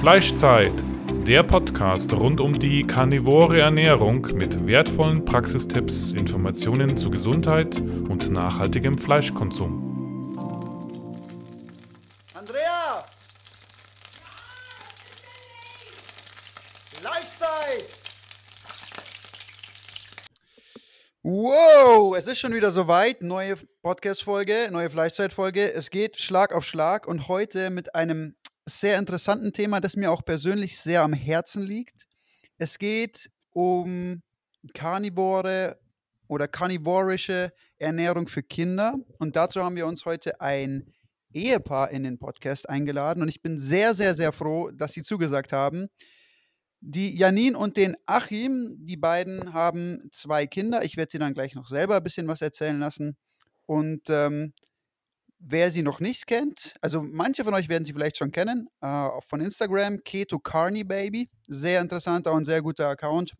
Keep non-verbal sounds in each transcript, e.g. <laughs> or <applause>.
Fleischzeit, der Podcast rund um die karnivore Ernährung mit wertvollen Praxistipps, Informationen zu Gesundheit und nachhaltigem Fleischkonsum. Andrea! Fleischzeit! Wow, es ist schon wieder soweit. Neue Podcast-Folge, neue Fleischzeit-Folge. Es geht Schlag auf Schlag und heute mit einem sehr interessanten Thema, das mir auch persönlich sehr am Herzen liegt. Es geht um karnivore oder karnivorische Ernährung für Kinder. Und dazu haben wir uns heute ein Ehepaar in den Podcast eingeladen. Und ich bin sehr, sehr, sehr froh, dass sie zugesagt haben. Die Janine und den Achim, die beiden haben zwei Kinder. Ich werde sie dann gleich noch selber ein bisschen was erzählen lassen. Und ähm, Wer sie noch nicht kennt, also manche von euch werden sie vielleicht schon kennen, äh, von Instagram, Keto Carney Baby. Sehr interessanter und sehr guter Account.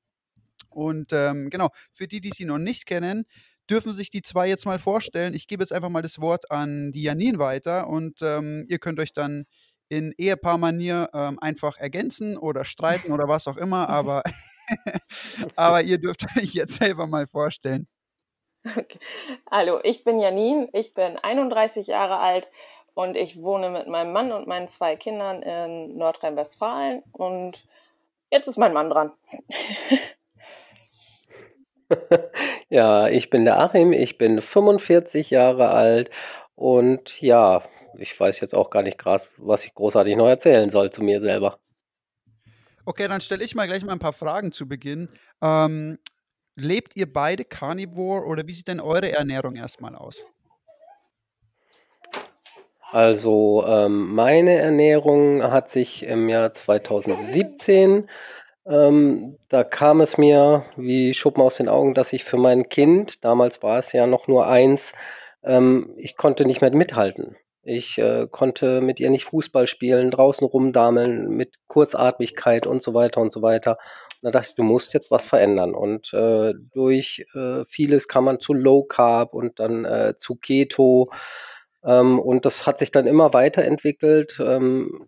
Und ähm, genau, für die, die sie noch nicht kennen, dürfen sich die zwei jetzt mal vorstellen. Ich gebe jetzt einfach mal das Wort an die Janine weiter und ähm, ihr könnt euch dann in Ehepaarmanier ähm, einfach ergänzen oder streiten oder was auch immer, <laughs> aber, <laughs> aber ihr dürft euch jetzt selber mal vorstellen. Okay. Hallo, ich bin Janine, ich bin 31 Jahre alt und ich wohne mit meinem Mann und meinen zwei Kindern in Nordrhein-Westfalen und jetzt ist mein Mann dran. <laughs> Ja, ich bin der Achim, ich bin 45 Jahre alt und ja, ich weiß jetzt auch gar nicht krass, was ich großartig noch erzählen soll zu mir selber. Okay, dann stelle ich mal gleich mal ein paar Fragen zu Beginn. Ähm, Lebt ihr beide Carnivore oder wie sieht denn eure Ernährung erstmal aus? Also ähm, meine Ernährung hat sich im Jahr 2017, ähm, da kam es mir wie Schuppen aus den Augen, dass ich für mein Kind, damals war es ja noch nur eins, ähm, ich konnte nicht mehr mithalten. Ich äh, konnte mit ihr nicht Fußball spielen, draußen rumdameln, mit Kurzatmigkeit und so weiter und so weiter. Da dachte ich, du musst jetzt was verändern. Und äh, durch äh, vieles kam man zu Low Carb und dann äh, zu Keto. Ähm, und das hat sich dann immer weiterentwickelt. Ähm,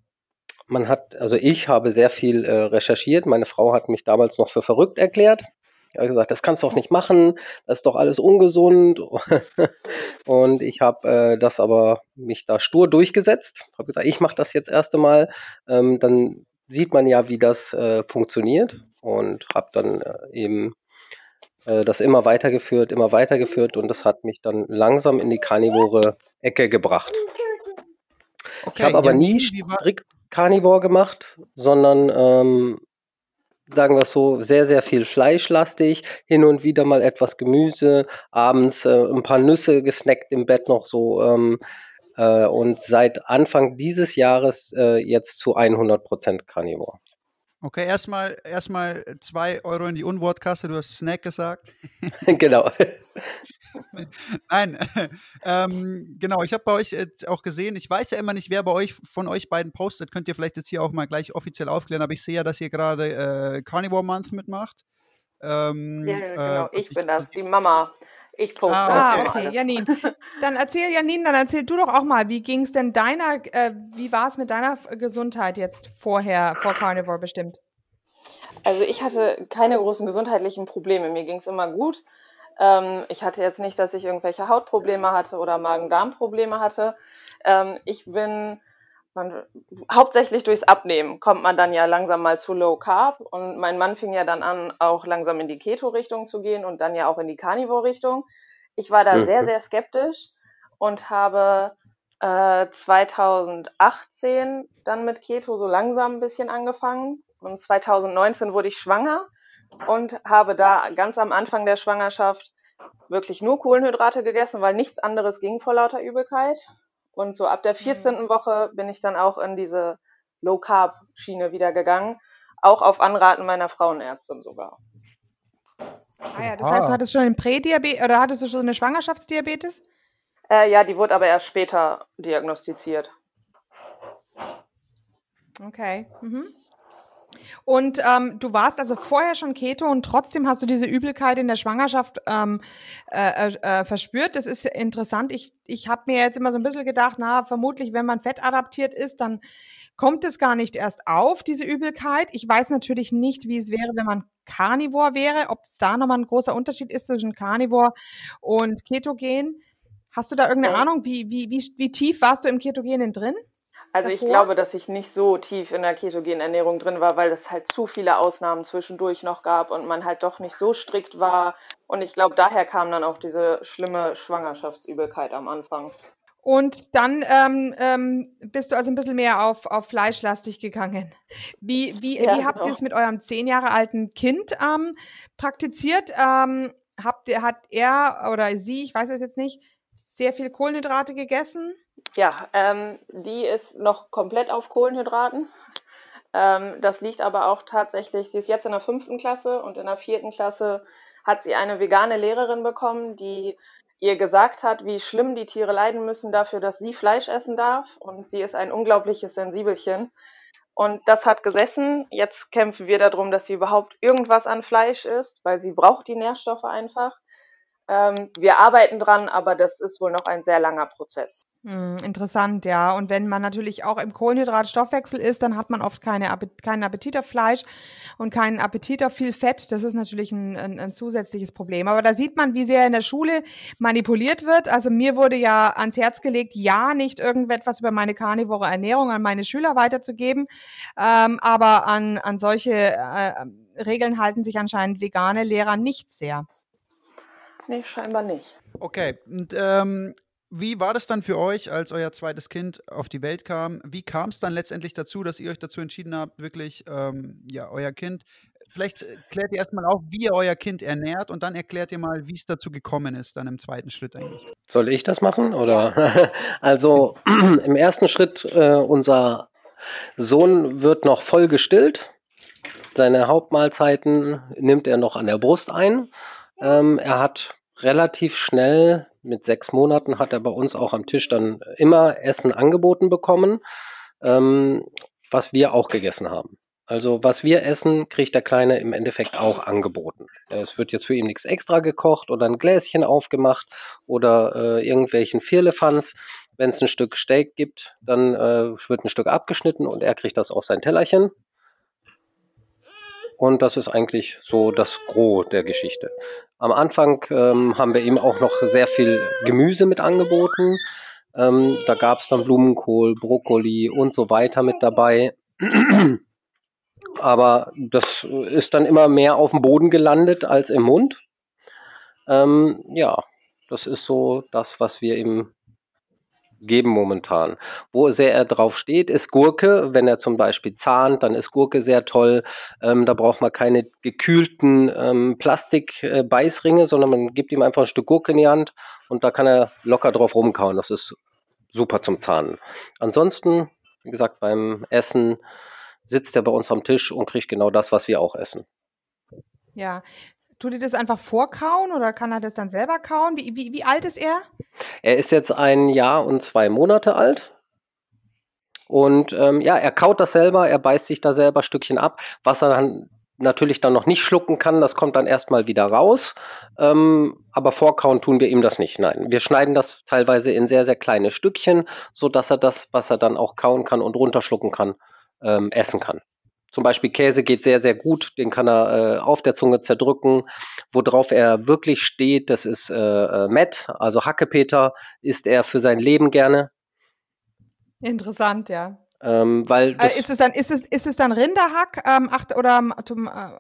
man hat, also ich habe sehr viel äh, recherchiert. Meine Frau hat mich damals noch für verrückt erklärt. Ich habe gesagt, das kannst du doch nicht machen, das ist doch alles ungesund. <laughs> und ich habe äh, das aber mich da stur durchgesetzt. Habe gesagt, ich mache das jetzt erst einmal. Ähm, dann sieht man ja, wie das äh, funktioniert und habe dann äh, eben äh, das immer weitergeführt, immer weitergeführt und das hat mich dann langsam in die karnivore Ecke gebracht. Okay, ich habe aber nie strikt Carnivore gemacht, sondern ähm, sagen wir es so, sehr, sehr viel fleischlastig, hin und wieder mal etwas Gemüse, abends äh, ein paar Nüsse gesnackt im Bett noch so. Ähm, äh, und seit Anfang dieses Jahres äh, jetzt zu 100% Carnivore. Okay, erstmal erstmal zwei Euro in die Unwortkasse. Du hast Snack gesagt. <laughs> genau. <laughs> Nein, <laughs> ähm, genau. Ich habe bei euch jetzt auch gesehen. Ich weiß ja immer nicht, wer bei euch von euch beiden postet. Könnt ihr vielleicht jetzt hier auch mal gleich offiziell aufklären. Aber ich sehe ja, dass ihr gerade äh, Carnivore Month mitmacht. Ähm, ja, genau. Äh, ich bin das, die Mama. Ich poste ah, das okay, Janine. <laughs> Dann erzähl, Janine, dann erzähl du doch auch mal, wie ging es denn deiner, äh, wie war es mit deiner Gesundheit jetzt vorher, vor Carnivore bestimmt? Also ich hatte keine großen gesundheitlichen Probleme. Mir ging es immer gut. Ähm, ich hatte jetzt nicht, dass ich irgendwelche Hautprobleme hatte oder Magen-Darm-Probleme hatte. Ähm, ich bin man, hauptsächlich durchs Abnehmen kommt man dann ja langsam mal zu Low Carb und mein Mann fing ja dann an, auch langsam in die Keto-Richtung zu gehen und dann ja auch in die Carnivore-Richtung. Ich war da mhm. sehr, sehr skeptisch und habe äh, 2018 dann mit Keto so langsam ein bisschen angefangen und 2019 wurde ich schwanger und habe da ganz am Anfang der Schwangerschaft wirklich nur Kohlenhydrate gegessen, weil nichts anderes ging vor lauter Übelkeit. Und so ab der 14. Mhm. Woche bin ich dann auch in diese Low Carb Schiene wieder gegangen, auch auf Anraten meiner Frauenärztin sogar. Ah ja, das heißt, du hattest schon einen Prädiabetes oder hattest du schon eine Schwangerschaftsdiabetes? Äh, ja, die wurde aber erst später diagnostiziert. Okay. Mhm. Und ähm, du warst also vorher schon Keto und trotzdem hast du diese Übelkeit in der Schwangerschaft ähm, äh, äh, äh verspürt. Das ist interessant. Ich, ich habe mir jetzt immer so ein bisschen gedacht, na, vermutlich, wenn man fettadaptiert ist, dann kommt es gar nicht erst auf, diese Übelkeit. Ich weiß natürlich nicht, wie es wäre, wenn man Carnivore wäre, ob es da nochmal ein großer Unterschied ist zwischen Carnivore und Ketogen. Hast du da irgendeine Ahnung, wie, wie, wie, wie tief warst du im Ketogenen drin? Also davor? ich glaube, dass ich nicht so tief in der ketogenen Ernährung drin war, weil es halt zu viele Ausnahmen zwischendurch noch gab und man halt doch nicht so strikt war. Und ich glaube, daher kam dann auch diese schlimme Schwangerschaftsübelkeit am Anfang. Und dann ähm, ähm, bist du also ein bisschen mehr auf, auf fleischlastig gegangen. Wie, wie, ja, wie habt genau. ihr es mit eurem zehn Jahre alten Kind ähm, praktiziert? Ähm, habt ihr, hat er oder sie, ich weiß es jetzt nicht, sehr viel Kohlenhydrate gegessen? Ja, ähm, die ist noch komplett auf Kohlenhydraten. Ähm, das liegt aber auch tatsächlich, sie ist jetzt in der fünften Klasse und in der vierten Klasse hat sie eine vegane Lehrerin bekommen, die ihr gesagt hat, wie schlimm die Tiere leiden müssen dafür, dass sie Fleisch essen darf. Und sie ist ein unglaubliches Sensibelchen. Und das hat gesessen. Jetzt kämpfen wir darum, dass sie überhaupt irgendwas an Fleisch isst, weil sie braucht die Nährstoffe einfach. Ähm, wir arbeiten dran, aber das ist wohl noch ein sehr langer Prozess. Hm, interessant, ja. Und wenn man natürlich auch im Kohlenhydratstoffwechsel ist, dann hat man oft keine Appet keinen Appetit auf Fleisch und keinen Appetit auf viel Fett. Das ist natürlich ein, ein, ein, zusätzliches Problem. Aber da sieht man, wie sehr in der Schule manipuliert wird. Also mir wurde ja ans Herz gelegt, ja, nicht irgendetwas über meine karnivore Ernährung an meine Schüler weiterzugeben. Ähm, aber an, an solche äh, Regeln halten sich anscheinend vegane Lehrer nicht sehr. Nee, scheinbar nicht. Okay, und ähm, wie war das dann für euch, als euer zweites Kind auf die Welt kam? Wie kam es dann letztendlich dazu, dass ihr euch dazu entschieden habt, wirklich ähm, ja, euer Kind, vielleicht äh, klärt ihr erstmal auf, wie ihr euer Kind ernährt und dann erklärt ihr mal, wie es dazu gekommen ist, dann im zweiten Schritt eigentlich. Soll ich das machen? Oder? <laughs> also <clears throat> im ersten Schritt, äh, unser Sohn wird noch voll gestillt. Seine Hauptmahlzeiten nimmt er noch an der Brust ein. Ähm, er hat relativ schnell, mit sechs Monaten, hat er bei uns auch am Tisch dann immer Essen angeboten bekommen, ähm, was wir auch gegessen haben. Also was wir essen, kriegt der Kleine im Endeffekt auch angeboten. Es wird jetzt für ihn nichts extra gekocht oder ein Gläschen aufgemacht oder äh, irgendwelchen Firlefanz. Wenn es ein Stück Steak gibt, dann äh, wird ein Stück abgeschnitten und er kriegt das auf sein Tellerchen. Und das ist eigentlich so das Gros der Geschichte. Am Anfang ähm, haben wir ihm auch noch sehr viel Gemüse mit angeboten. Ähm, da gab es dann Blumenkohl, Brokkoli und so weiter mit dabei. <clears throat> Aber das ist dann immer mehr auf dem Boden gelandet als im Mund. Ähm, ja, das ist so das, was wir ihm geben momentan. Wo sehr er drauf steht, ist Gurke. Wenn er zum Beispiel zahnt, dann ist Gurke sehr toll. Ähm, da braucht man keine gekühlten ähm, Plastikbeißringe, äh, sondern man gibt ihm einfach ein Stück Gurke in die Hand und da kann er locker drauf rumkauen. Das ist super zum Zahnen. Ansonsten, wie gesagt, beim Essen sitzt er bei uns am Tisch und kriegt genau das, was wir auch essen. Ja, Tut ihr das einfach vorkauen oder kann er das dann selber kauen? Wie, wie, wie alt ist er? Er ist jetzt ein Jahr und zwei Monate alt. Und ähm, ja, er kaut das selber, er beißt sich da selber Stückchen ab. Was er dann natürlich dann noch nicht schlucken kann, das kommt dann erstmal wieder raus. Ähm, aber vorkauen tun wir ihm das nicht. Nein, wir schneiden das teilweise in sehr, sehr kleine Stückchen, sodass er das, was er dann auch kauen kann und runterschlucken kann, ähm, essen kann. Zum Beispiel Käse geht sehr, sehr gut. Den kann er äh, auf der Zunge zerdrücken. Worauf er wirklich steht, das ist äh, äh, Matt, also Hackepeter, isst er für sein Leben gerne. Interessant, ja. Ähm, weil äh, ist es dann ist es ist es dann Rinderhack ähm, acht, oder ähm,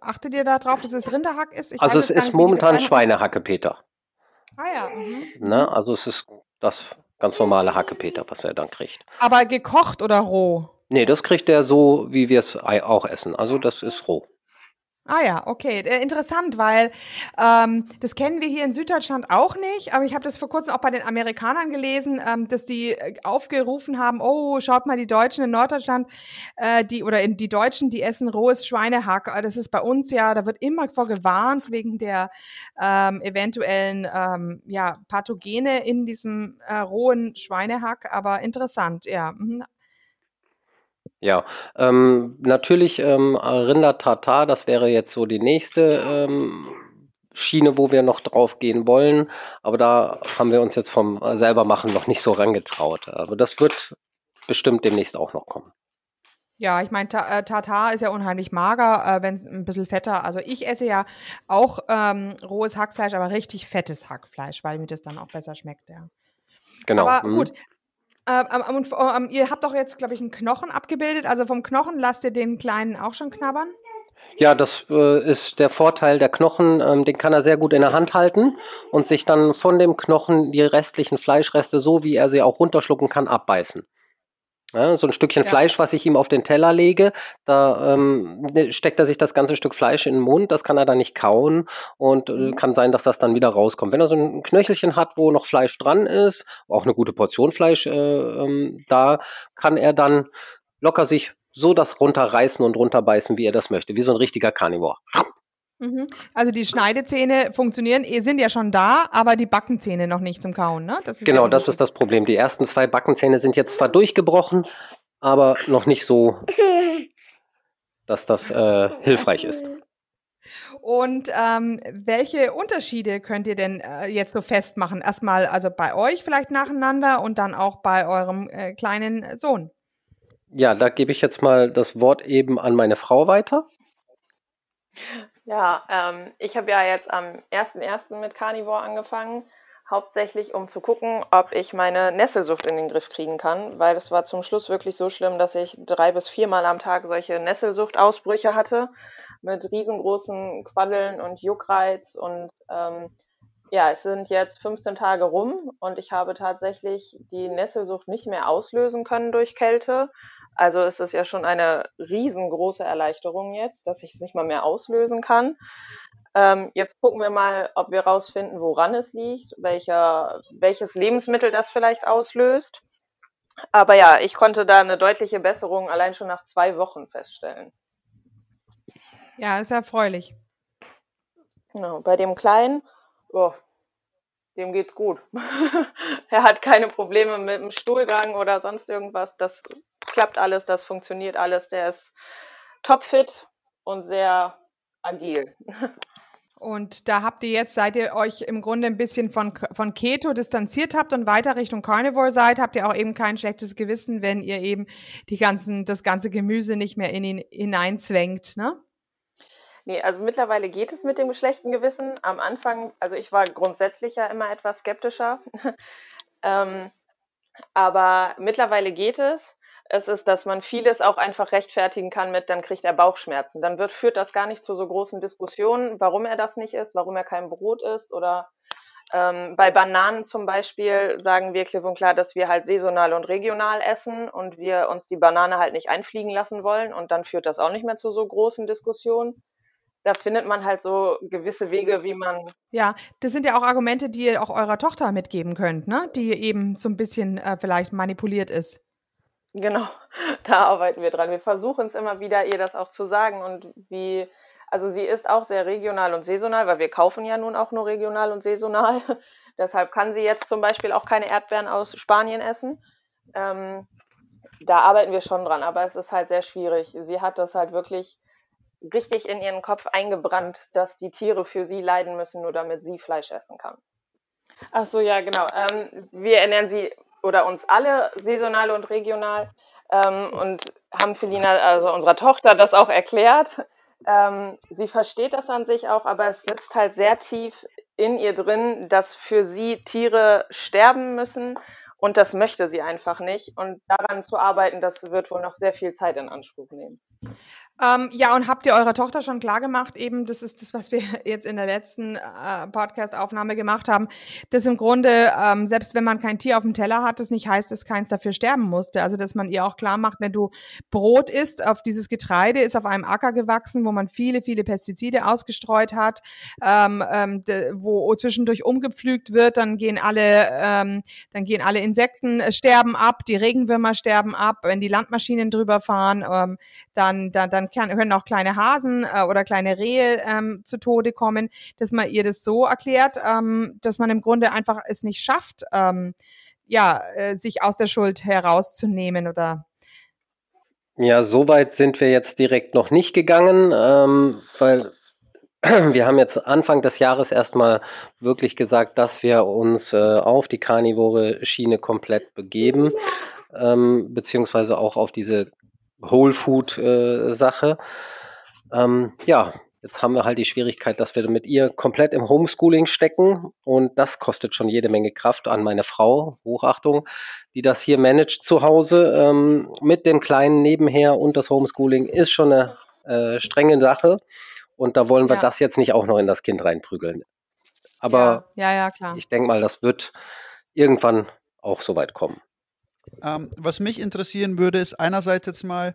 achtet ihr da drauf, dass es Rinderhack ist? Ich also es ist momentan Schweinehackepeter. Ah ja. Mhm. Ne? Also es ist das ganz normale Hackepeter, was er dann kriegt. Aber gekocht oder roh? Nee, das kriegt er so, wie wir es auch essen. Also das ist roh. Ah ja, okay. Äh, interessant, weil ähm, das kennen wir hier in Süddeutschland auch nicht, aber ich habe das vor kurzem auch bei den Amerikanern gelesen, ähm, dass die äh, aufgerufen haben, oh, schaut mal, die Deutschen in Norddeutschland, äh, die oder in die Deutschen, die essen rohes Schweinehack. Äh, das ist bei uns ja, da wird immer vorgewarnt wegen der ähm, eventuellen ähm, ja, Pathogene in diesem äh, rohen Schweinehack, aber interessant, ja. Mhm. Ja, ähm, natürlich ähm, Rinder-Tartar, das wäre jetzt so die nächste ähm, Schiene, wo wir noch drauf gehen wollen. Aber da haben wir uns jetzt vom äh, selber machen noch nicht so rangetraut. Aber das wird bestimmt demnächst auch noch kommen. Ja, ich meine, äh, Tartar ist ja unheimlich mager, äh, wenn es ein bisschen fetter. Also ich esse ja auch ähm, rohes Hackfleisch, aber richtig fettes Hackfleisch, weil mir das dann auch besser schmeckt, ja. Genau. Aber mhm. gut. Ähm, und, ähm, ihr habt doch jetzt, glaube ich, einen Knochen abgebildet. Also vom Knochen lasst ihr den Kleinen auch schon knabbern? Ja, das äh, ist der Vorteil. Der Knochen, ähm, den kann er sehr gut in der Hand halten und sich dann von dem Knochen die restlichen Fleischreste, so wie er sie auch runterschlucken kann, abbeißen. Ja, so ein Stückchen Ja. Fleisch, was ich ihm auf den Teller lege, da ähm, ne, steckt er sich das ganze Stück Fleisch in den Mund, das kann er dann nicht kauen und äh, Mhm. kann sein, dass das dann wieder rauskommt. Wenn er so ein Knöchelchen hat, wo noch Fleisch dran ist, auch eine gute Portion Fleisch, äh, ähm, da kann er dann locker sich so das runterreißen und runterbeißen, wie er das möchte, wie so ein richtiger Carnivore. Mhm. Also die Schneidezähne funktionieren, eh, sind ja schon da, aber die Backenzähne noch nicht zum Kauen, ne? Das Genau, das ist das Problem. Die ersten zwei Backenzähne sind jetzt zwar durchgebrochen, aber noch nicht so, <laughs> dass das äh, hilfreich ist. Und ähm, welche Unterschiede könnt ihr denn äh, jetzt so festmachen? Erstmal also bei euch vielleicht nacheinander und dann auch bei eurem äh, kleinen Sohn. Ja, da gebe ich jetzt mal das Wort eben an meine Frau weiter. Ja, ähm, ich habe ja jetzt am 1.1. mit Carnivore angefangen, hauptsächlich um zu gucken, ob ich meine Nesselsucht in den Griff kriegen kann, weil das war zum Schluss wirklich so schlimm, dass ich drei bis viermal am Tag solche Nesselsuchtausbrüche hatte mit riesengroßen Quaddeln und Juckreiz und ähm, ja, es sind jetzt 15 Tage rum und ich habe tatsächlich die Nesselsucht nicht mehr auslösen können durch Kälte. Also es ist ja schon eine riesengroße Erleichterung jetzt, dass ich es nicht mal mehr auslösen kann. Ähm, jetzt gucken wir mal, ob wir rausfinden, woran es liegt, welcher, welches Lebensmittel das vielleicht auslöst. Aber ja, ich konnte da eine deutliche Besserung allein schon nach zwei Wochen feststellen. Ja, das ist erfreulich. Genau, bei dem Kleinen, oh, dem geht's gut. <laughs> er hat keine Probleme mit dem Stuhlgang oder sonst irgendwas. Das klappt alles, das funktioniert alles. Der ist topfit und sehr agil. <laughs> Und da habt ihr jetzt, seit ihr euch im Grunde ein bisschen von, von Keto distanziert habt und weiter Richtung Carnivore seid, habt ihr auch eben kein schlechtes Gewissen, wenn ihr eben die ganzen, das ganze Gemüse nicht mehr in ihn hineinzwängt, ne? Nee, also mittlerweile geht es mit dem schlechten Gewissen. Am Anfang, also ich war grundsätzlich ja immer etwas skeptischer. <laughs> ähm, aber mittlerweile geht es. Es ist, dass man vieles auch einfach rechtfertigen kann mit, dann kriegt er Bauchschmerzen. Dann wird, führt das gar nicht zu so großen Diskussionen, warum er das nicht isst, warum er kein Brot isst oder ähm, bei Bananen zum Beispiel sagen wir klipp und klar, dass wir halt saisonal und regional essen und wir uns die Banane halt nicht einfliegen lassen wollen und dann führt das auch nicht mehr zu so großen Diskussionen da findet man halt so gewisse Wege, wie man. Ja, das sind ja auch Argumente, die ihr auch eurer Tochter mitgeben könnt, ne? Die eben so ein bisschen äh, vielleicht manipuliert ist. Genau, <laughs> da arbeiten wir dran. Wir versuchen es immer wieder, ihr das auch zu sagen und wie. Also sie ist auch sehr regional und saisonal, weil wir kaufen ja nun auch nur regional und saisonal. <laughs> Deshalb kann sie jetzt zum Beispiel auch keine Erdbeeren aus Spanien essen. Ähm, da arbeiten wir schon dran, aber es ist halt sehr schwierig. Sie hat das halt wirklich richtig in ihren Kopf eingebrannt, dass die Tiere für sie leiden müssen, nur damit sie Fleisch essen kann. Ach so, ja, genau. Ähm, wir ernähren sie oder uns alle saisonal und regional ähm, und haben Felina, also unserer Tochter, das auch erklärt. Ähm, sie versteht das an sich auch, aber es sitzt halt sehr tief in ihr drin, dass für sie Tiere sterben müssen und das möchte sie einfach nicht. Und daran zu arbeiten, das wird wohl noch sehr viel Zeit in Anspruch nehmen. Ähm, ja, und habt ihr eurer Tochter schon klar gemacht, eben, das ist das, was wir <laughs> jetzt in der letzten äh, Podcast-Aufnahme gemacht haben, dass im Grunde, ähm, selbst wenn man kein Tier auf dem Teller hat, das nicht heißt, dass keins dafür sterben musste. Also, dass man ihr auch klar macht, wenn du Brot isst, auf dieses Getreide ist auf einem Acker gewachsen, wo man viele, viele Pestizide ausgestreut hat, ähm, ähm, de, wo zwischendurch umgepflügt wird, dann gehen alle, ähm, dann gehen alle Insekten äh, sterben ab, die Regenwürmer sterben ab, wenn die Landmaschinen drüber fahren, ähm, dann, dann, dann kann, können auch kleine Hasen äh, oder kleine Rehe ähm, zu Tode kommen, dass man ihr das so erklärt, ähm, dass man im Grunde einfach es nicht schafft, ähm, ja, äh, sich aus der Schuld herauszunehmen oder? Ja, so weit sind wir jetzt direkt noch nicht gegangen, ähm, weil <clears throat> wir haben jetzt Anfang des Jahres erstmal wirklich gesagt, dass wir uns äh, auf die karnivore Schiene komplett begeben, ähm, beziehungsweise auch auf diese Whole Food äh, Sache. Ähm, ja, Jetzt haben wir halt die Schwierigkeit, dass wir mit ihr komplett im Homeschooling stecken und das kostet schon jede Menge Kraft an meine Frau, Hochachtung, die das hier managt zu Hause ähm, mit dem Kleinen nebenher und das Homeschooling ist schon eine äh, strenge Sache und da wollen wir ja. das jetzt nicht auch noch in das Kind reinprügeln. Aber ja, ja, ja, ich denke mal, das wird irgendwann auch so weit kommen. Ähm, was mich interessieren würde, ist einerseits jetzt mal,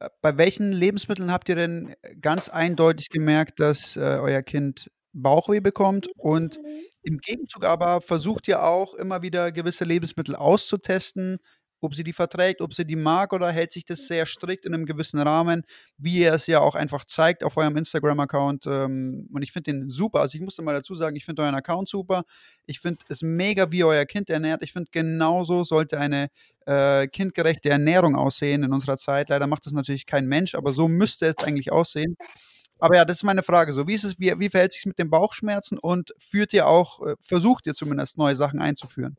äh, bei welchen Lebensmitteln habt ihr denn ganz eindeutig gemerkt, dass äh, euer Kind Bauchweh bekommt? Und im Gegenzug aber versucht ihr auch immer wieder gewisse Lebensmittel auszutesten, ob sie die verträgt, ob sie die mag oder hält sich das sehr strikt in einem gewissen Rahmen, wie ihr es ja auch einfach zeigt auf eurem Instagram-Account. Ähm, und ich finde den super. Also ich musste mal dazu sagen, ich finde euren Account super. Ich finde es mega, wie euer Kind ernährt. Ich finde, genauso sollte eine äh, kindgerechte Ernährung aussehen in unserer Zeit. Leider macht das natürlich kein Mensch, aber so müsste es eigentlich aussehen. Aber ja, das ist meine Frage. So, wie ist es, wie, wie verhält sich mit den Bauchschmerzen und führt ihr auch, äh, versucht ihr zumindest neue Sachen einzuführen?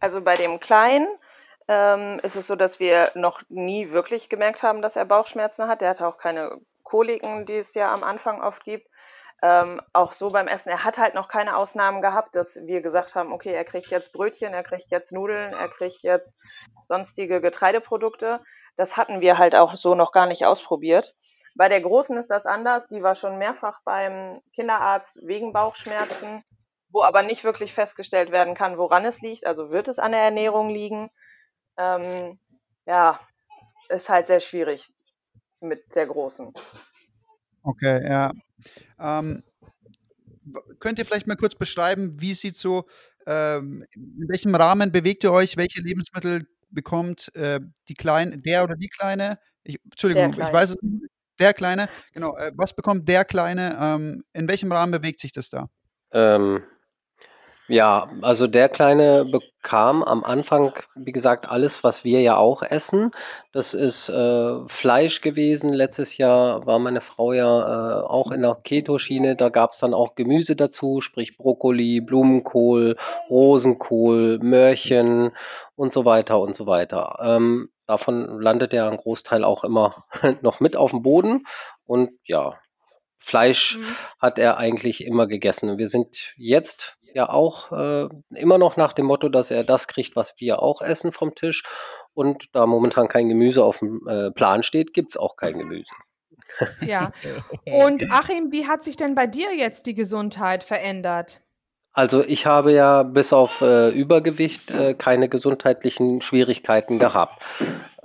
Also bei dem Kleinen ähm, ist es so, dass wir noch nie wirklich gemerkt haben, dass er Bauchschmerzen hat. Der hatte auch keine Koliken, die es ja am Anfang oft gibt. Ähm, auch so beim Essen, er hat halt noch keine Ausnahmen gehabt, dass wir gesagt haben, okay, er kriegt jetzt Brötchen, er kriegt jetzt Nudeln, er kriegt jetzt sonstige Getreideprodukte. Das hatten wir halt auch so noch gar nicht ausprobiert. Bei der Großen ist das anders. Die war schon mehrfach beim Kinderarzt wegen Bauchschmerzen wo aber nicht wirklich festgestellt werden kann, woran es liegt. Also wird es an der Ernährung liegen? Ähm, ja, ist halt sehr schwierig mit der Großen. Okay, ja. Ähm, könnt ihr vielleicht mal kurz beschreiben, wie sieht so, ähm, in welchem Rahmen bewegt ihr euch, welche Lebensmittel bekommt äh, die Kleine, der oder die Kleine? Ich, Entschuldigung, ich weiß es nicht. Der Kleine, genau. Äh, was bekommt der Kleine? Ähm, in welchem Rahmen bewegt sich das da? Ähm, ja, also der Kleine bekam am Anfang, wie gesagt, alles, was wir ja auch essen. Das ist äh, Fleisch gewesen. Letztes Jahr war meine Frau ja äh, auch in der Keto-Schiene. Da gab es dann auch Gemüse dazu, sprich Brokkoli, Blumenkohl, Rosenkohl, Möhrchen und so weiter und so weiter. Ähm, davon landet ja ein Großteil auch immer <laughs> noch mit auf dem Boden. Und ja, Fleisch mhm. hat er eigentlich immer gegessen. Wir sind jetzt ja auch äh, immer noch nach dem Motto, dass er das kriegt, was wir auch essen vom Tisch. Und da momentan kein Gemüse auf dem äh, Plan steht, gibt es auch kein Gemüse. Ja. <laughs> Und Achim, wie hat sich denn bei dir jetzt die Gesundheit verändert? Also ich habe ja bis auf äh, Übergewicht äh, keine gesundheitlichen Schwierigkeiten gehabt.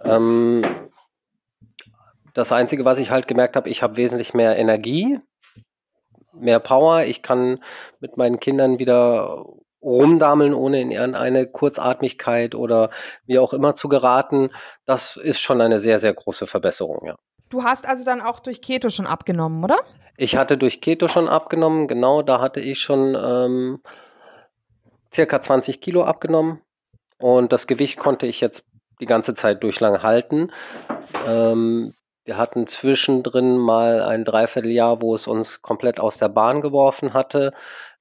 Ähm, das Einzige, was ich halt gemerkt habe, ich habe wesentlich mehr Energie mehr Power. Ich kann mit meinen Kindern wieder rumdameln, ohne in irgendeine Kurzatmigkeit oder wie auch immer zu geraten. Das ist schon eine sehr, sehr große Verbesserung, ja. Du hast also dann auch durch Keto schon abgenommen, oder? Ich hatte durch Keto schon abgenommen, genau, da hatte ich schon ähm, circa 20 Kilo abgenommen und das Gewicht konnte ich jetzt die ganze Zeit durchlang halten. Ähm, wir hatten zwischendrin mal ein Dreivierteljahr, wo es uns komplett aus der Bahn geworfen hatte.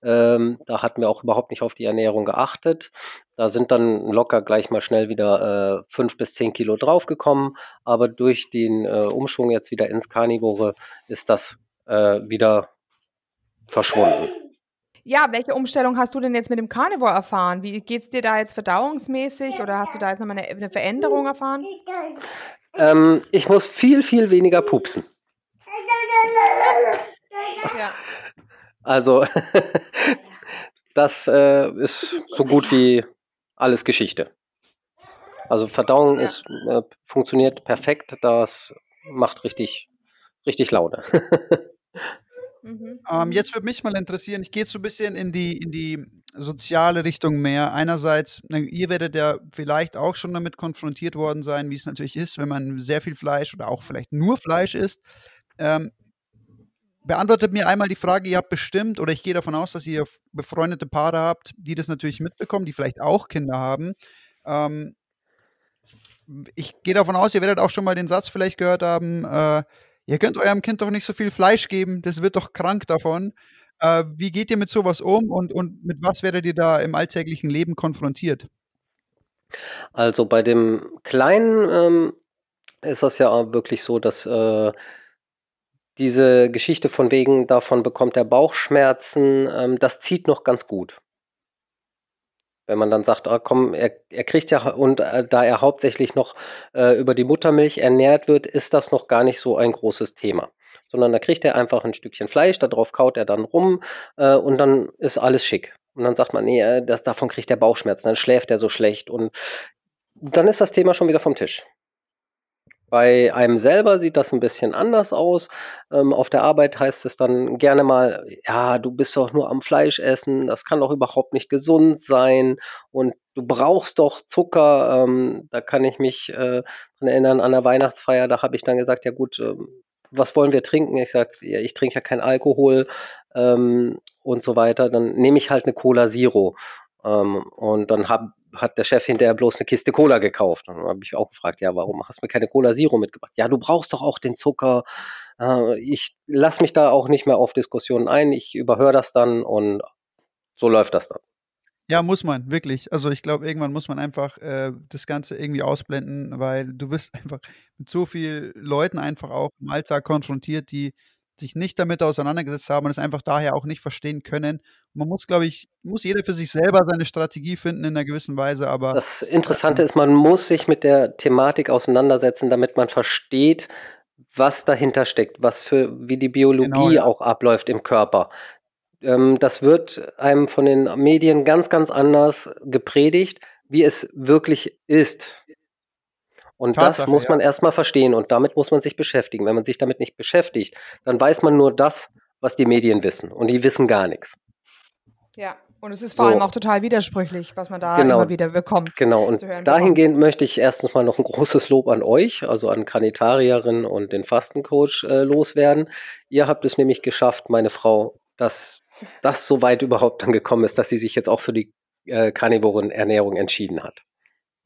Ähm, da hatten wir auch überhaupt nicht auf die Ernährung geachtet. Da sind dann locker gleich mal schnell wieder äh, fünf bis zehn Kilo draufgekommen. Aber durch den äh, Umschwung jetzt wieder ins Karnivore ist das äh, wieder verschwunden. Ja, welche Umstellung hast du denn jetzt mit dem Carnivore erfahren? Wie geht es dir da jetzt verdauungsmäßig oder hast du da jetzt nochmal eine, eine Veränderung erfahren? Ähm, ich muss viel, viel weniger pupsen. Ja. Also, <laughs> das äh, ist so gut wie alles Geschichte. Also Verdauung ja. ist, äh, funktioniert perfekt, das macht richtig, richtig Laune. <laughs> Mhm. Ähm, jetzt würde mich mal interessieren, ich gehe jetzt so ein bisschen in die, in die soziale Richtung mehr. Einerseits, ihr werdet ja vielleicht auch schon damit konfrontiert worden sein, wie es natürlich ist, wenn man sehr viel Fleisch oder auch vielleicht nur Fleisch isst. Ähm, beantwortet mir einmal die Frage, ihr habt bestimmt, oder ich gehe davon aus, dass ihr befreundete Paare habt, die das natürlich mitbekommen, die vielleicht auch Kinder haben. Ähm, ich gehe davon aus, ihr werdet auch schon mal den Satz vielleicht gehört haben, äh, ihr könnt eurem Kind doch nicht so viel Fleisch geben, das wird doch krank davon. Äh, wie geht ihr mit sowas um und, und mit was werdet ihr da im alltäglichen Leben konfrontiert? Also bei dem Kleinen ähm, ist das ja wirklich so, dass äh, diese Geschichte von wegen, davon bekommt er Bauchschmerzen, ähm, das zieht noch ganz gut. Wenn man dann sagt, ah, komm, er, er kriegt ja, und äh, da er hauptsächlich noch äh, über die Muttermilch ernährt wird, ist das noch gar nicht so ein großes Thema. Sondern da kriegt er einfach ein Stückchen Fleisch, darauf kaut er dann rum äh, und dann ist alles schick. Und dann sagt man, nee, äh, das, davon kriegt er Bauchschmerzen, dann schläft er so schlecht und dann ist das Thema schon wieder vom Tisch. Bei einem selber sieht das ein bisschen anders aus. Ähm, auf der Arbeit heißt es dann gerne mal, ja, du bist doch nur am Fleisch essen, das kann doch überhaupt nicht gesund sein und du brauchst doch Zucker. Ähm, da kann ich mich äh, erinnern, an der Weihnachtsfeier, da habe ich dann gesagt, ja gut, ähm, was wollen wir trinken? Ich sage, ja, ich trinke ja keinen Alkohol ähm, und so weiter. Dann nehme ich halt eine Cola Zero. Ähm, und dann hab, hat der Chef hinterher bloß eine Kiste Cola gekauft. Und dann habe ich auch gefragt, ja, warum hast du mir keine Cola Zero mitgebracht? Ja, du brauchst doch auch den Zucker. Äh, ich lasse mich da auch nicht mehr auf Diskussionen ein. Ich überhöre das dann und so läuft das dann. Ja, muss man, wirklich. Also ich glaube, irgendwann muss man einfach äh, das Ganze irgendwie ausblenden, weil du bist <laughs> einfach mit so vielen Leuten einfach auch im Alltag konfrontiert, die sich nicht damit auseinandergesetzt haben und es einfach daher auch nicht verstehen können. Man muss, glaube ich, muss jeder für sich selber seine Strategie finden in einer gewissen Weise, aber. Das Interessante äh, ist, man muss sich mit der Thematik auseinandersetzen, damit man versteht, was dahinter steckt, was für, wie die Biologie genau, ja. auch abläuft im Körper. Ähm, das wird einem von den Medien ganz, ganz anders gepredigt, wie es wirklich ist. Und Tatsache, das muss man ja. erstmal verstehen und damit muss man sich beschäftigen. Wenn man sich damit nicht beschäftigt, dann weiß man nur das, was die Medien wissen und die wissen gar nichts. Ja, und es ist vor so. allem auch total widersprüchlich, was man da genau. immer wieder bekommt. Genau, und dahingehend möchte ich erstens mal noch ein großes Lob an euch, also an Kanitarierin und den Fastencoach äh, loswerden. Ihr habt es nämlich geschafft, meine Frau, dass das so weit überhaupt dann gekommen ist, dass sie sich jetzt auch für die äh, Karnivoren-Ernährung entschieden hat.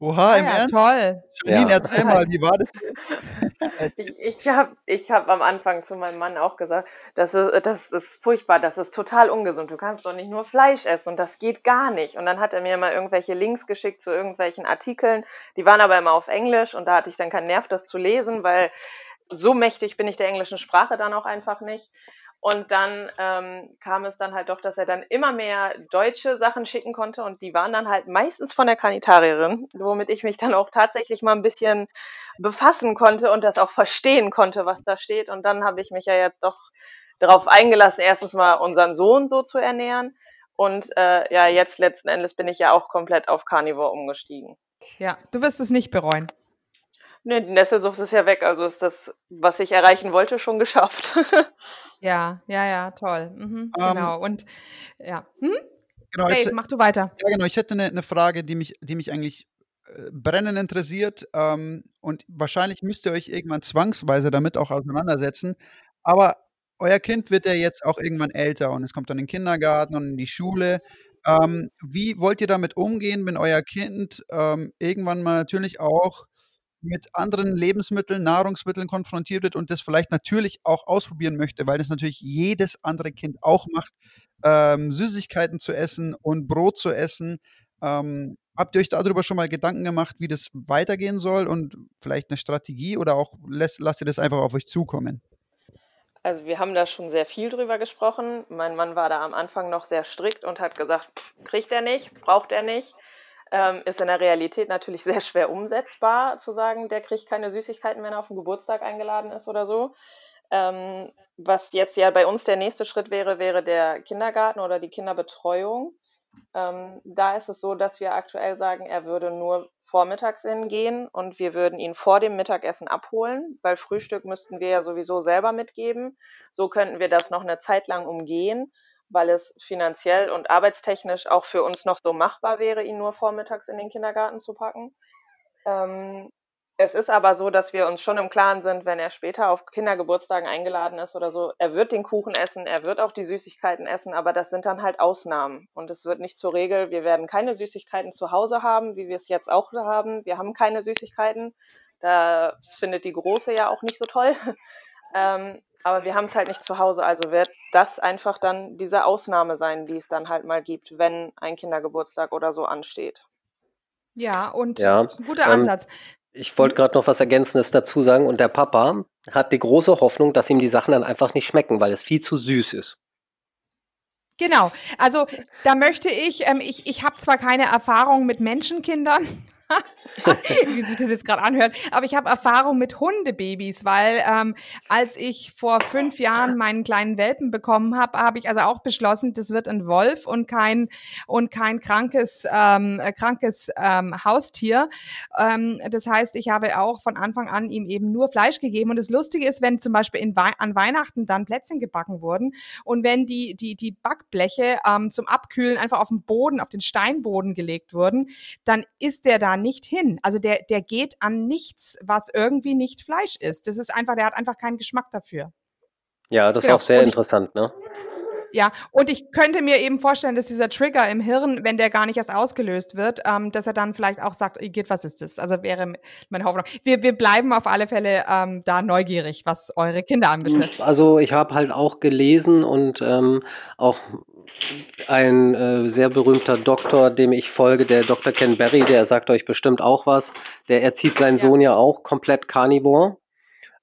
Oha, ah, im ja, Ernst? Toll. Janine, ja. erzähl mal, wie war das? <laughs> ich ich habe ich hab am Anfang zu meinem Mann auch gesagt, das ist, das ist furchtbar, das ist total ungesund. Du kannst doch nicht nur Fleisch essen und das geht gar nicht. Und dann hat er mir mal irgendwelche Links geschickt zu irgendwelchen Artikeln, die waren aber immer auf Englisch und da hatte ich dann keinen Nerv, das zu lesen, weil so mächtig bin ich der englischen Sprache dann auch einfach nicht. Und dann ähm, kam es dann halt doch, dass er dann immer mehr deutsche Sachen schicken konnte und die waren dann halt meistens von der Kanitarierin, womit ich mich dann auch tatsächlich mal ein bisschen befassen konnte und das auch verstehen konnte, was da steht. Und dann habe ich mich ja jetzt doch darauf eingelassen, erstens mal unseren Sohn so zu ernähren. Und äh, ja, jetzt letzten Endes bin ich ja auch komplett auf Carnivore umgestiegen. Ja, du wirst es nicht bereuen. Nee, die Nesselsucht ist ja weg, also ist das, was ich erreichen wollte, schon geschafft. <laughs> Ja, ja, ja, toll. Mhm, ähm, genau. Und ja. Hm? Genau, Dave, jetzt, mach du weiter. Ja, genau. Ich hätte eine, eine Frage, die mich, die mich eigentlich äh, brennend interessiert. Ähm, und wahrscheinlich müsst ihr euch irgendwann zwangsweise damit auch auseinandersetzen. Aber euer Kind wird ja jetzt auch irgendwann älter und es kommt dann in den Kindergarten und in die Schule. Ähm, wie wollt ihr damit umgehen, wenn euer Kind ähm, irgendwann mal natürlich auch mit anderen Lebensmitteln, Nahrungsmitteln konfrontiert wird und das vielleicht natürlich auch ausprobieren möchte, weil das natürlich jedes andere Kind auch macht, ähm, Süßigkeiten zu essen und Brot zu essen. Ähm, habt ihr euch darüber schon mal Gedanken gemacht, wie das weitergehen soll und vielleicht eine Strategie oder auch lasst, lasst ihr das einfach auf euch zukommen? Also wir haben da schon sehr viel drüber gesprochen. Mein Mann war da am Anfang noch sehr strikt und hat gesagt, kriegt er nicht, braucht er nicht ähm, ist in der Realität natürlich sehr schwer umsetzbar, zu sagen, der kriegt keine Süßigkeiten, wenn er auf den Geburtstag eingeladen ist oder so. Ähm, was jetzt ja bei uns der nächste Schritt wäre, wäre der Kindergarten oder die Kinderbetreuung. Ähm, da ist es so, dass wir aktuell sagen, er würde nur vormittags hingehen und wir würden ihn vor dem Mittagessen abholen, weil Frühstück müssten wir ja sowieso selber mitgeben. So könnten wir das noch eine Zeit lang umgehen weil es finanziell und arbeitstechnisch auch für uns noch so machbar wäre, ihn nur vormittags in den Kindergarten zu packen. Ähm, Es ist aber so, dass wir uns schon im Klaren sind, wenn er später auf Kindergeburtstagen eingeladen ist oder so, er wird den Kuchen essen, er wird auch die Süßigkeiten essen, aber das sind dann halt Ausnahmen. Und es wird nicht zur Regel, wir werden keine Süßigkeiten zu Hause haben, wie wir es jetzt auch haben. Wir haben keine Süßigkeiten. Das findet die Große ja auch nicht so toll. <laughs> ähm, aber wir haben es halt nicht zu Hause. Also wird das einfach dann diese Ausnahme sein, die es dann halt mal gibt, wenn ein Kindergeburtstag oder so ansteht. Ja, und Ja, ein guter ähm, Ansatz. Ich wollte gerade noch was Ergänzendes dazu sagen. Und der Papa hat die große Hoffnung, dass ihm die Sachen dann einfach nicht schmecken, weil es viel zu süß ist. Genau. Also da möchte ich, ähm, ich, ich habe zwar keine Erfahrung mit Menschenkindern, <laughs> wie sich das jetzt gerade anhört, aber ich habe Erfahrung mit Hundebabys, weil ähm, als ich vor fünf Jahren meinen kleinen Welpen bekommen habe, habe ich also auch beschlossen, das wird ein Wolf und kein und kein krankes ähm, äh, krankes ähm, Haustier. Ähm, das heißt, ich habe auch von Anfang an ihm eben nur Fleisch gegeben. Und das Lustige ist, wenn zum Beispiel in Wei an Weihnachten dann Plätzchen gebacken wurden und wenn die die die Backbleche ähm, zum Abkühlen einfach auf den Boden, auf den Steinboden gelegt wurden, dann ist der da nicht hin. Also der, der geht an nichts, was irgendwie nicht Fleisch ist. Das ist einfach, der hat einfach keinen Geschmack dafür. Ja, das Genau. ist auch sehr interessant, ne? Ja, und ich könnte mir eben vorstellen, dass dieser Trigger im Hirn, wenn der gar nicht erst ausgelöst wird, ähm, dass er dann vielleicht auch sagt, Igitt, was ist das? Also wäre meine Hoffnung. Wir, wir bleiben auf alle Fälle ähm, da neugierig, was eure Kinder anbetrifft. Also ich habe halt auch gelesen und ähm, auch ein äh, sehr berühmter Doktor, dem ich folge, der Dr. Ken Berry, der sagt euch bestimmt auch was. Der erzieht seinen Ja. Sohn ja auch komplett Carnivore.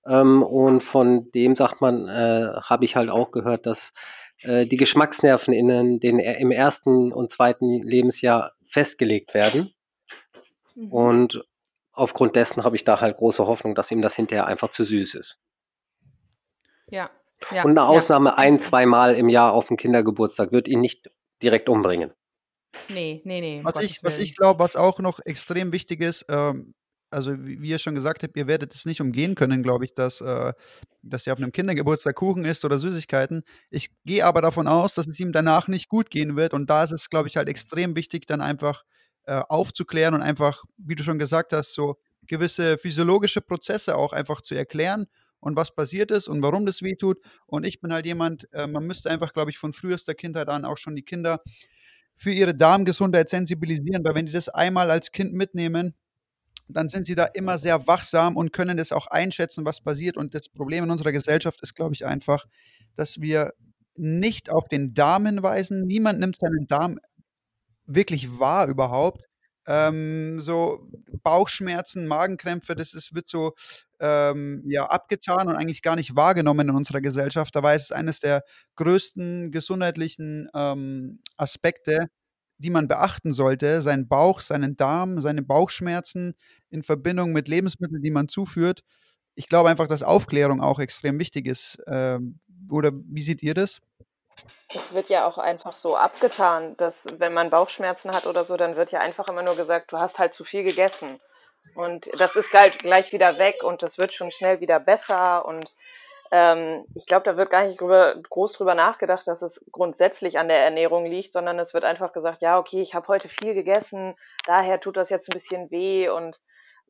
Ähm, und von dem sagt man, äh, habe ich halt auch gehört, dass äh, die Geschmacksnerven in den, im ersten und zweiten Lebensjahr festgelegt werden. Mhm. Und aufgrund dessen habe ich da halt große Hoffnung, dass ihm das hinterher einfach zu süß ist. Ja. Ja. Und eine ja. Ausnahme ein, zweimal im Jahr auf dem Kindergeburtstag wird ihn nicht direkt umbringen. Nee, nee, nee. Was ich, was ich glaube, was auch noch extrem wichtig ist, ähm, also wie wie ihr schon gesagt habt, ihr werdet es nicht umgehen können, glaube ich, dass, äh, dass ihr auf einem Kindergeburtstag Kuchen isst oder Süßigkeiten. Ich gehe aber davon aus, dass es ihm danach nicht gut gehen wird. Und da ist es, glaube ich, halt extrem wichtig, dann einfach äh, aufzuklären und einfach, wie du schon gesagt hast, so gewisse physiologische Prozesse auch einfach zu erklären und was passiert ist und warum das weh tut. Und ich bin halt jemand, äh, man müsste einfach, glaube ich, von frühester Kindheit an auch schon die Kinder für ihre Darmgesundheit sensibilisieren, weil wenn die das einmal als Kind mitnehmen, dann sind sie da immer sehr wachsam und können das auch einschätzen, was passiert. Und das Problem in unserer Gesellschaft ist, glaube ich, einfach, dass wir nicht auf den Darm hinweisen. Niemand nimmt seinen Darm wirklich wahr überhaupt. Ähm, so Bauchschmerzen, Magenkrämpfe, das ist, wird so ähm, ja, abgetan und eigentlich gar nicht wahrgenommen in unserer Gesellschaft. Dabei ist es eines der größten gesundheitlichen ähm, Aspekte, die man beachten sollte. Seinen Bauch, seinen Darm, seine Bauchschmerzen in Verbindung mit Lebensmitteln, die man zuführt. Ich glaube einfach, dass Aufklärung auch extrem wichtig ist. Ähm, oder wie seht ihr das? Es wird ja auch einfach so abgetan, dass wenn man Bauchschmerzen hat oder so, dann wird ja einfach immer nur gesagt, du hast halt zu viel gegessen. Und das ist gleich, gleich wieder weg und das wird schon schnell wieder besser. Und ähm, ich glaube, da wird gar nicht drüber, groß drüber nachgedacht, dass es grundsätzlich an der Ernährung liegt, sondern es wird einfach gesagt, ja, okay, ich habe heute viel gegessen, daher tut das jetzt ein bisschen weh und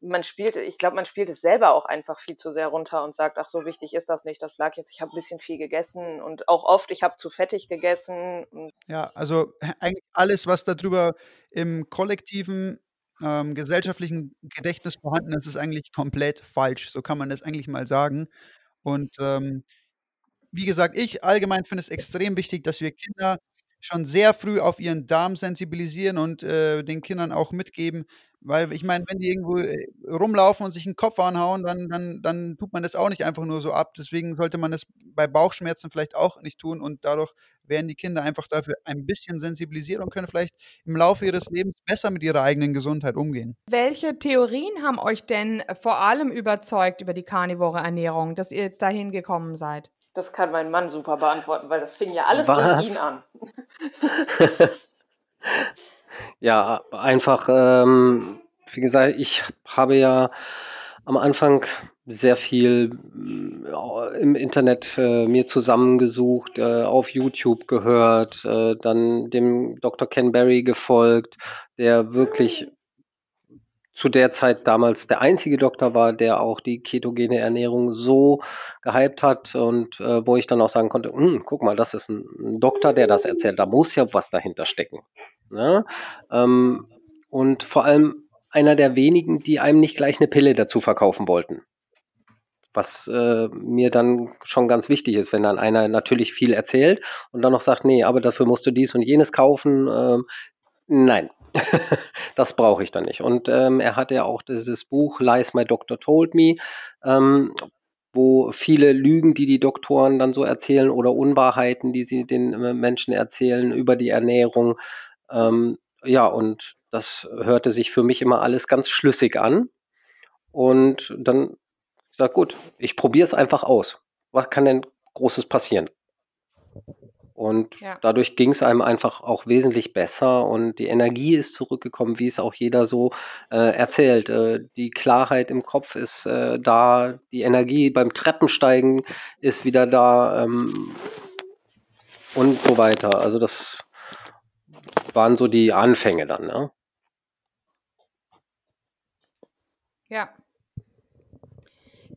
man spielt, ich glaube, man spielt es selber auch einfach viel zu sehr runter und sagt, ach, so wichtig ist das nicht, das lag jetzt, ich habe ein bisschen viel gegessen und auch oft, ich habe zu fettig gegessen. Ja, also eigentlich alles, was darüber im kollektiven, ähm, gesellschaftlichen Gedächtnis vorhanden ist, ist eigentlich komplett falsch. So kann man das eigentlich mal sagen. Und ähm, wie gesagt, ich allgemein finde es extrem wichtig, dass wir Kinder schon sehr früh auf ihren Darm sensibilisieren und äh, den Kindern auch mitgeben, weil ich meine, wenn die irgendwo äh, rumlaufen und sich einen Kopf anhauen, dann, dann, dann tut man das auch nicht einfach nur so ab. Deswegen sollte man das bei Bauchschmerzen vielleicht auch nicht tun und dadurch werden die Kinder einfach dafür ein bisschen sensibilisiert und können vielleicht im Laufe ihres Lebens besser mit ihrer eigenen Gesundheit umgehen. Welche Theorien haben euch denn vor allem überzeugt über die karnivore Ernährung, dass ihr jetzt dahin gekommen seid? Das kann mein Mann super beantworten, weil das fing ja alles Was? durch ihn an. <laughs> Ja, einfach, ähm, wie gesagt, ich habe ja am Anfang sehr viel äh, im Internet äh, mir zusammengesucht, äh, auf YouTube gehört, äh, dann dem Dr. Ken Berry gefolgt, der wirklich zu der Zeit damals der einzige Doktor war, der auch die ketogene Ernährung so gehypt hat und äh, wo ich dann auch sagen konnte, hm, guck mal, das ist ein, ein, Doktor, der das erzählt, da muss ja was dahinter stecken. Ne? Ähm, und vor allem einer der wenigen, die einem nicht gleich eine Pille dazu verkaufen wollten. Was äh, mir dann schon ganz wichtig ist, wenn dann einer natürlich viel erzählt und dann noch sagt, nee, aber dafür musst du dies und jenes kaufen. Ähm, nein, <laughs> das brauche ich dann nicht. Und ähm, er hatte ja auch dieses Buch Lies My Doctor Told Me, ähm, wo viele Lügen, die die Doktoren dann so erzählen oder Unwahrheiten, die sie den äh, Menschen erzählen über die Ernährung. Ähm, ja, und das hörte sich für mich immer alles ganz schlüssig an. Und dann sag gut, ich probiere es einfach aus. Was kann denn Großes passieren? Und ja. dadurch ging es einem einfach auch wesentlich besser und die Energie ist zurückgekommen, wie es auch jeder so äh, erzählt. Äh, die Klarheit im Kopf ist äh, da, die Energie beim Treppensteigen ist wieder da ähm, und so weiter. Also das waren so die Anfänge dann. Ne? Ja.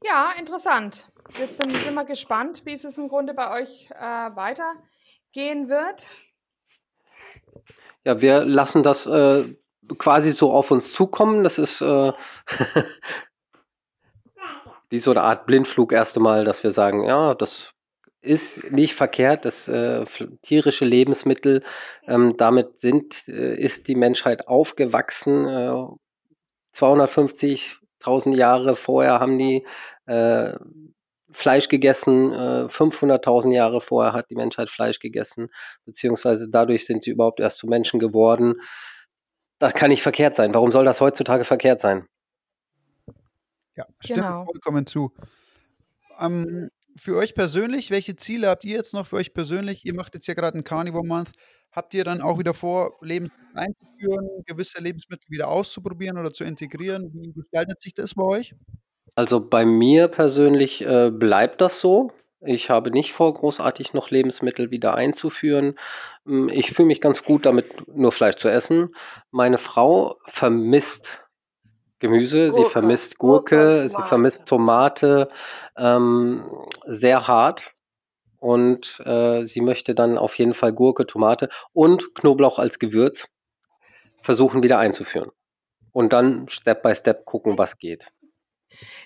Ja, interessant. Jetzt sind, sind wir gespannt, wie es im Grunde bei euch äh, weiter gehen wird? Ja, wir lassen das äh, quasi so auf uns zukommen. Das ist äh, <laughs> wie so eine Art Blindflug erste Mal, dass wir sagen, ja, das ist nicht verkehrt, das äh, tierische Lebensmittel, ähm, damit sind, äh, ist die Menschheit aufgewachsen. Äh, 250.000 Jahre vorher haben die äh, Fleisch gegessen. Äh, 500.000 Jahre vorher hat die Menschheit Fleisch gegessen, beziehungsweise dadurch sind sie überhaupt erst zu Menschen geworden. Das kann nicht verkehrt sein. Warum soll das heutzutage verkehrt sein? Ja, stimmt genau. vollkommen zu. Ähm, für euch persönlich, welche Ziele habt ihr jetzt noch für euch persönlich? Ihr macht jetzt ja gerade einen Carnivore Month. Habt ihr dann auch wieder vor, Lebensmittel einzuführen, gewisse Lebensmittel wieder auszuprobieren oder zu integrieren? Wie gestaltet sich das bei euch? Also bei mir persönlich äh, bleibt das so. Ich habe nicht vor, großartig noch Lebensmittel wieder einzuführen. Hm, ich fühle mich ganz gut damit, nur Fleisch zu essen. Meine Frau vermisst Gemüse, Gurke. sie vermisst Gurke, Gurke sie vermisst Tomate ähm, sehr hart. Und äh, sie möchte dann auf jeden Fall Gurke, Tomate und Knoblauch als Gewürz versuchen wieder einzuführen. Und dann Step by Step gucken, was geht.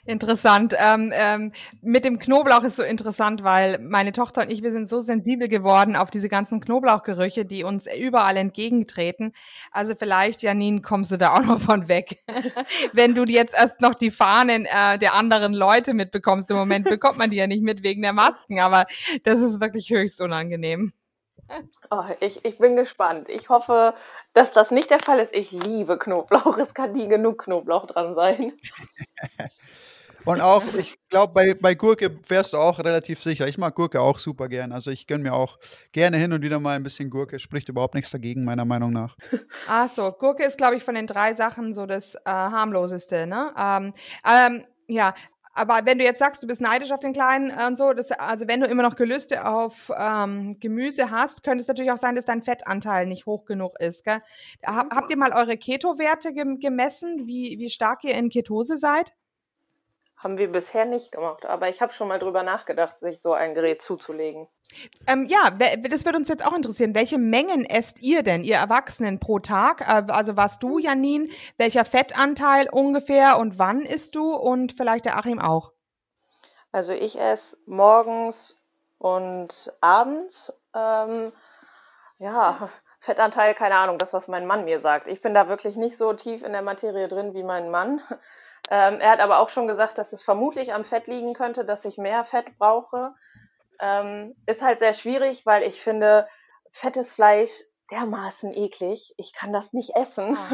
Interessant. Ähm, ähm, mit dem Knoblauch ist so interessant, weil meine Tochter und ich, wir sind so sensibel geworden auf diese ganzen Knoblauchgerüche, die uns überall entgegentreten. Also vielleicht, Janine, kommst du da auch noch von weg. <laughs> Wenn du jetzt erst noch die Fahnen äh, der anderen Leute mitbekommst, im Moment bekommt man die ja nicht mit wegen der Masken, aber das ist wirklich höchst unangenehm. Oh, ich, ich bin gespannt. Ich hoffe, dass das nicht der Fall ist. Ich liebe Knoblauch. Es kann nie genug Knoblauch dran sein. <laughs> Und auch, ich glaube, bei, bei Gurke wärst du auch relativ sicher. Ich mag Gurke auch super gern. Also ich gönne mir auch gerne hin und wieder mal ein bisschen Gurke. Spricht überhaupt nichts dagegen, meiner Meinung nach. <laughs> Ach so, Gurke ist, glaube ich, von den drei Sachen so das äh, harmloseste. Ne? Ähm, ähm, ja, aber wenn du jetzt sagst, du bist neidisch auf den Kleinen und so, das, also wenn du immer noch Gelüste auf ähm, Gemüse hast, könnte es natürlich auch sein, dass dein Fettanteil nicht hoch genug ist. Gell? Hab, habt ihr mal eure Keto-Werte gemessen, wie, wie stark ihr in Ketose seid? Haben wir bisher nicht gemacht, aber ich habe schon mal drüber nachgedacht, sich so ein Gerät zuzulegen. Ähm, ja, das würde uns jetzt auch interessieren. Welche Mengen esst ihr denn, ihr Erwachsenen, pro Tag? Äh, also was du, Janine, welcher Fettanteil ungefähr und wann isst du und vielleicht der Achim auch? Also ich esse morgens und abends. Ähm, ja, Fettanteil, keine Ahnung, das, was mein Mann mir sagt. Ich bin da wirklich nicht so tief in der Materie drin wie mein Mann. Ähm, er hat aber auch schon gesagt, dass es vermutlich am Fett liegen könnte, dass ich mehr Fett brauche. Ähm, ist halt sehr schwierig, weil ich finde, fettes Fleisch dermaßen eklig. Ich kann das nicht essen. <laughs>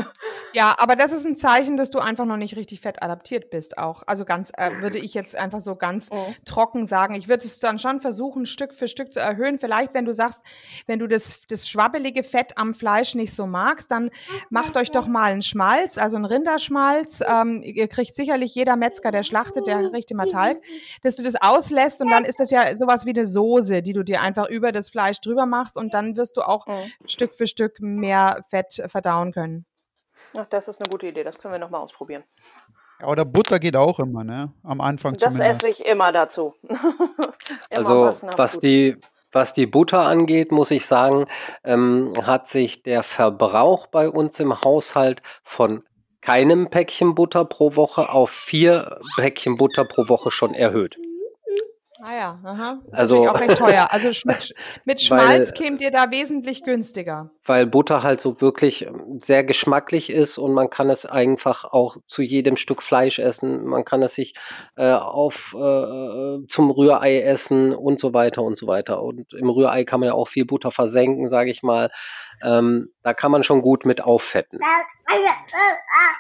Ja, aber das ist ein Zeichen, dass du einfach noch nicht richtig fett adaptiert bist auch. Also ganz, äh, würde ich jetzt einfach so ganz mhm. trocken sagen. Ich würde es dann schon versuchen, Stück für Stück zu erhöhen. Vielleicht, wenn du sagst, wenn du das, das schwabbelige Fett am Fleisch nicht so magst, dann macht euch doch mal einen Schmalz, also einen Rinderschmalz. Ähm, ihr kriegt sicherlich jeder Metzger, der schlachtet, der riecht immer Talg, dass du das auslässt und dann ist das ja sowas wie eine Soße, die du dir einfach über das Fleisch drüber machst und dann wirst du auch mhm. Stück für Stück mehr Fett verdauen können. Ach, das ist eine gute Idee. Das können wir nochmal ausprobieren. Ja, oder Butter geht auch immer, ne? Am Anfang Das zumindest. esse ich immer dazu. <laughs> immer Also was gut. die, was die Butter angeht, muss ich sagen, ähm, hat sich der Verbrauch bei uns im Haushalt von keinem Päckchen Butter pro Woche auf vier Päckchen Butter pro Woche schon erhöht. Ah ja, aha. Ist Also- natürlich auch recht teuer. Also <laughs> mit, mit Weil- Schmalz kämt ihr da wesentlich günstiger. weil Butter halt so wirklich ähm, sehr geschmacklich ist und man kann es einfach auch zu jedem Stück Fleisch essen. Man kann es sich äh, auf äh, äh, zum Rührei essen und so weiter und so weiter. Und im Rührei kann man ja auch viel Butter versenken, sage ich mal. Ähm, da kann man schon gut mit auffetten.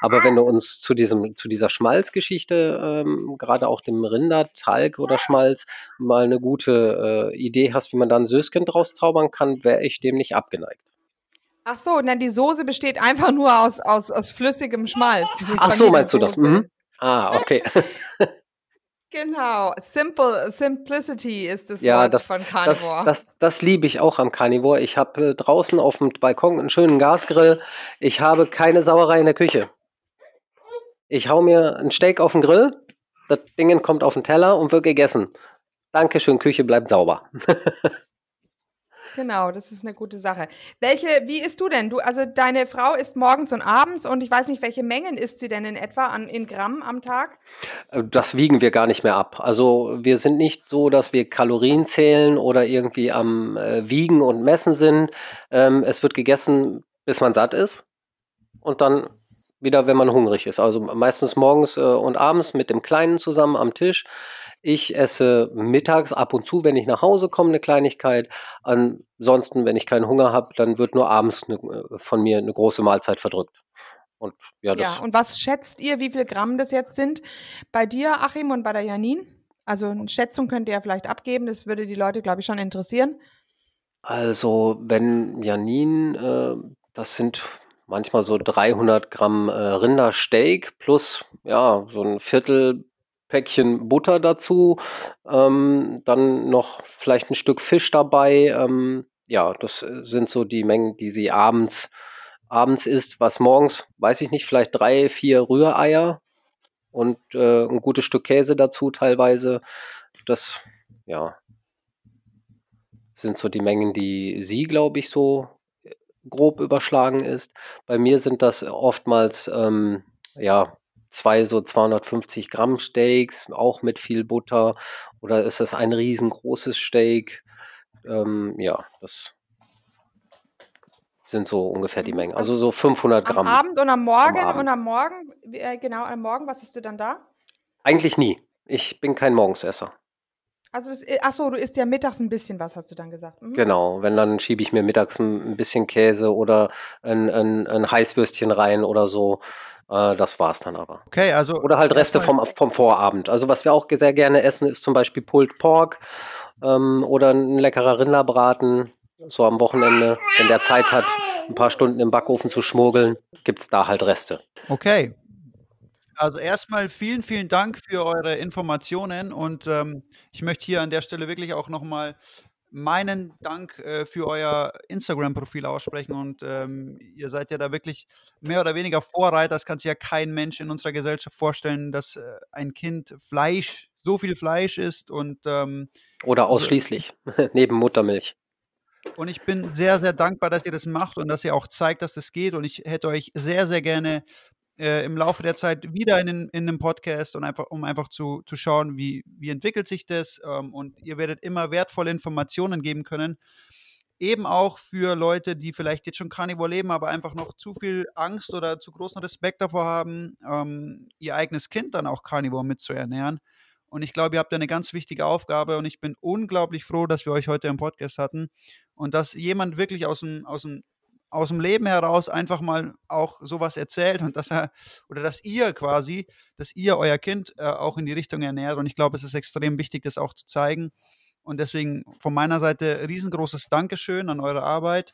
Aber wenn du uns zu diesem zu dieser Schmalzgeschichte, ähm, gerade auch dem Rindertalg oder Schmalz, mal eine gute äh, Idee hast, wie man da ein Söschen draus zaubern kann, wäre ich dem nicht abgeneigt. Ach so, na, die Soße besteht einfach nur aus, aus, aus flüssigem Schmalz. Ach so, meinst du das? Mhm. Ah, okay. <laughs> Genau. Simple, Simplicity ist das Ja, Wort das, von das, Carnivore. das, das liebe ich auch am Carnivore. Ich habe äh, draußen auf dem Balkon einen schönen Gasgrill. Ich habe keine Sauerei in der Küche. Ich hau mir ein Steak auf den Grill, das Ding kommt auf den Teller und wird gegessen. Dankeschön, Küche bleibt sauber. <laughs> Genau, das ist eine gute Sache. Welche, wie isst du denn? Du, also deine Frau isst morgens und abends und ich weiß nicht, welche Mengen isst sie denn in etwa an, in Gramm am Tag? Äh, Das wiegen wir gar nicht mehr ab. Also wir sind nicht so, dass wir Kalorien zählen oder irgendwie am äh, Wiegen und Messen sind. Ähm, es wird gegessen, bis man satt ist und dann wieder, wenn man hungrig ist. Also meistens morgens äh, und abends mit dem Kleinen zusammen am Tisch. Ich esse mittags ab und zu, wenn ich nach Hause komme, eine Kleinigkeit. Ansonsten, wenn ich keinen Hunger habe, dann wird nur abends ne, äh, von mir eine große Mahlzeit verdrückt. Und ja, Ja, und was schätzt ihr, wie viel Gramm das jetzt sind bei dir, Achim, und bei der Janine? Also eine Schätzung könnt ihr ja vielleicht abgeben, das würde die Leute, glaube ich, schon interessieren. Also, wenn Janine, äh, das sind manchmal so 300 Gramm äh, Rindersteak plus ja so ein Viertelpäckchen Butter dazu, ähm, dann noch vielleicht ein Stück Fisch dabei. Ähm, ja, das äh, sind so die Mengen, die sie abends abends isst. Was morgens, weiß ich nicht, vielleicht drei, vier Rühreier und äh, ein gutes Stück Käse dazu teilweise. Das, ja, sind so die Mengen, die sie, glaube ich, so äh, grob überschlagen ist. Bei mir sind das oftmals, ähm, ja, zwei so 250 Gramm Steaks, auch mit viel Butter. Oder ist das ein riesengroßes Steak? Ähm, ja, das sind so ungefähr die Mhm. Mengen. Also so 500 Am Gramm. Abend und am Morgen Abend. und am Morgen, äh, genau, am Morgen, was isst du dann da? Eigentlich nie. Ich bin kein Morgensesser. Also, das, ach so, du isst ja mittags ein bisschen was, hast du dann gesagt. Mhm. Genau, wenn, dann schiebe ich mir mittags ein, ein bisschen Käse oder ein, ein, ein Heißwürstchen rein oder so. Äh, das war's dann aber. Okay, also. Oder halt Reste vom, vom Vorabend. Also was wir auch sehr gerne essen, ist zum Beispiel Pulled Pork ähm, oder ein leckerer Rinderbraten. So am Wochenende, wenn der Zeit hat, ein paar Stunden im Backofen zu schmuggeln, gibt's da halt Reste. Okay. Also erstmal vielen, vielen Dank für eure Informationen und ähm, ich möchte hier an der Stelle wirklich auch nochmal meinen Dank äh, für euer Instagram-Profil aussprechen und ähm, ihr seid ja da wirklich mehr oder weniger Vorreiter. Das kann sich ja kein Mensch in unserer Gesellschaft vorstellen, dass äh, ein Kind Fleisch, so viel Fleisch isst und ähm, Oder ausschließlich, <laughs> neben Muttermilch. Und ich bin sehr, sehr dankbar, dass ihr das macht und dass ihr auch zeigt, dass das geht. Und ich hätte euch sehr, sehr gerne äh, im Laufe der Zeit wieder in, in einem Podcast und einfach, um einfach zu, zu schauen, wie, wie entwickelt sich das. Ähm, und ihr werdet immer wertvolle Informationen geben können. Eben auch für Leute, die vielleicht jetzt schon Carnivore leben, aber einfach noch zu viel Angst oder zu großen Respekt davor haben, ähm, ihr eigenes Kind dann auch Carnivore mitzuernähren. Und ich glaube, ihr habt da eine ganz wichtige Aufgabe und ich bin unglaublich froh, dass wir euch heute im Podcast hatten und dass jemand wirklich aus dem, aus dem, aus dem Leben heraus einfach mal auch sowas erzählt und dass er oder dass ihr quasi, dass ihr euer Kind äh, auch in die Richtung ernährt. Und ich glaube, es ist extrem wichtig, das auch zu zeigen. Und deswegen von meiner Seite riesengroßes Dankeschön an eure Arbeit.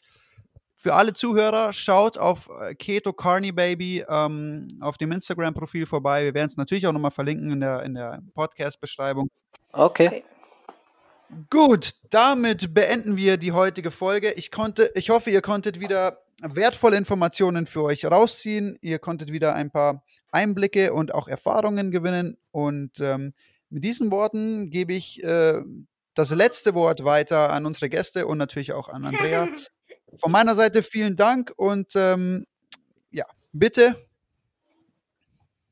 Für alle Zuhörer, schaut auf äh, Keto Carney Baby ähm, auf dem Instagram-Profil vorbei. Wir werden es natürlich auch nochmal verlinken in der, in der Podcast-Beschreibung. Okay. Okay. Gut, damit beenden wir die heutige Folge. Ich konnte, ich hoffe, ihr konntet wieder wertvolle Informationen für euch rausziehen. Ihr konntet wieder ein paar Einblicke und auch Erfahrungen gewinnen. Und ähm, mit diesen Worten gebe ich äh, das letzte Wort weiter an unsere Gäste und natürlich auch an Andrea. <laughs> Von meiner Seite vielen Dank und ähm, ja, bitte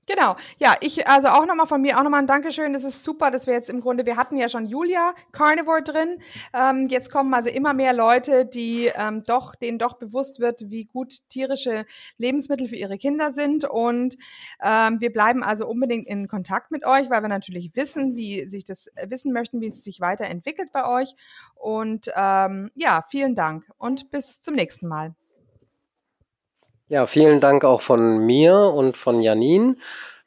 Genau. Ja, ich, also auch nochmal von mir auch nochmal ein Dankeschön. Das ist super, dass wir jetzt im Grunde, wir hatten ja schon Julia Carnivore drin. Ähm, jetzt kommen also immer mehr Leute, die ähm, doch, denen doch bewusst wird, wie gut tierische Lebensmittel für ihre Kinder sind. Und ähm, wir bleiben also unbedingt in Kontakt mit euch, weil wir natürlich wissen, wie sich das äh, wissen möchten, wie es sich weiterentwickelt bei euch. Und ähm, ja, vielen Dank und bis zum nächsten Mal. Ja, vielen Dank auch von mir und von Janine.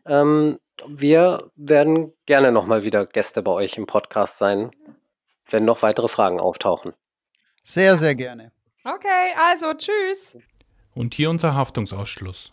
Ähm, wir werden gerne nochmal wieder Gäste bei euch im Podcast sein, wenn noch weitere Fragen auftauchen. Sehr, sehr gerne. Okay, also tschüss. Und hier unser Haftungsausschluss.